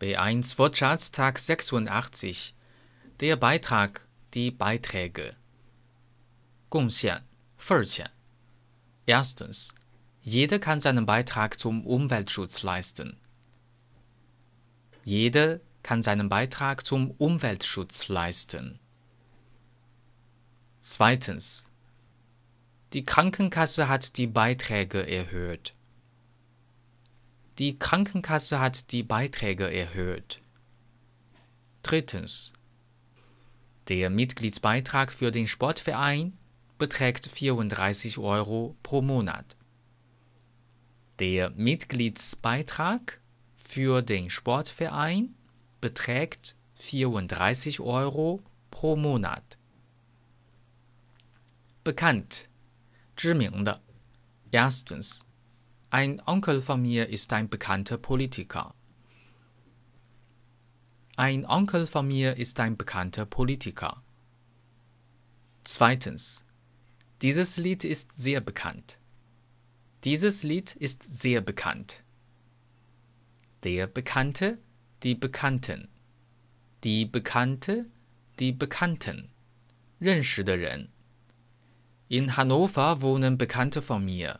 B1 Wirtschaftstag 86. Der Beitrag, die Beiträge. Gongxian, Furxian. Erstens. Jeder kann seinen Beitrag zum Umweltschutz leisten. Jeder kann seinen Beitrag zum Umweltschutz leisten. Zweitens. Die Krankenkasse hat die Beiträge erhöht. Die Krankenkasse hat die Beiträge erhöht. Drittens. Der Mitgliedsbeitrag für den Sportverein beträgt 34 Euro pro Monat. Der Mitgliedsbeitrag für den Sportverein beträgt 34 Euro pro Monat. Bekannt, 知名的. Erstens, ein Onkel von mir ist ein bekannter Politiker. Ein Onkel von mir ist ein bekannter Politiker. Zweitens, dieses Lied ist sehr bekannt. Dieses Lied ist sehr bekannt. Der Bekannte, die Bekannten. Die Bekannte, die Bekannten. 认识的人. In Hannover wohnen Bekannte von mir.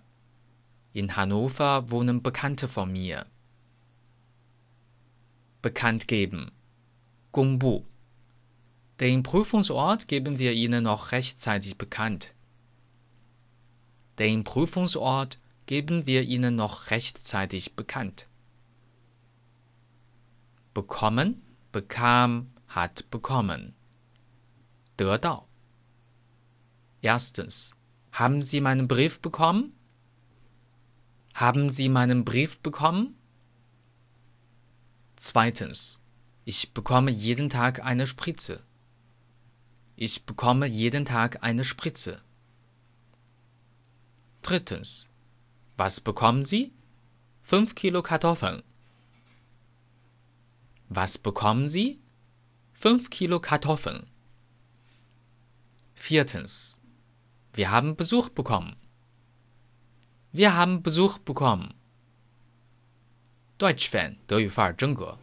In Hannover wohnen Bekannte von mir. Bekannt geben. 公布. Den Prüfungsort geben wir Ihnen noch rechtzeitig bekannt. Den Prüfungsort geben wir Ihnen noch rechtzeitig bekannt. Bekommen, bekam, hat bekommen. 得到. Erstens. Haben Sie meinen Brief bekommen? Haben Sie meinen Brief bekommen? Zweitens. Ich bekomme jeden Tag eine Spritze. Ich bekomme jeden Tag eine Spritze. Drittens. Was bekommen Sie? Fünf Kilo Kartoffeln. Was bekommen Sie? Fünf Kilo Kartoffeln. Viertens. Wir haben Besuch bekommen. Wir haben Besuch bekommen. Deutsch-Fan 德语范儿真格。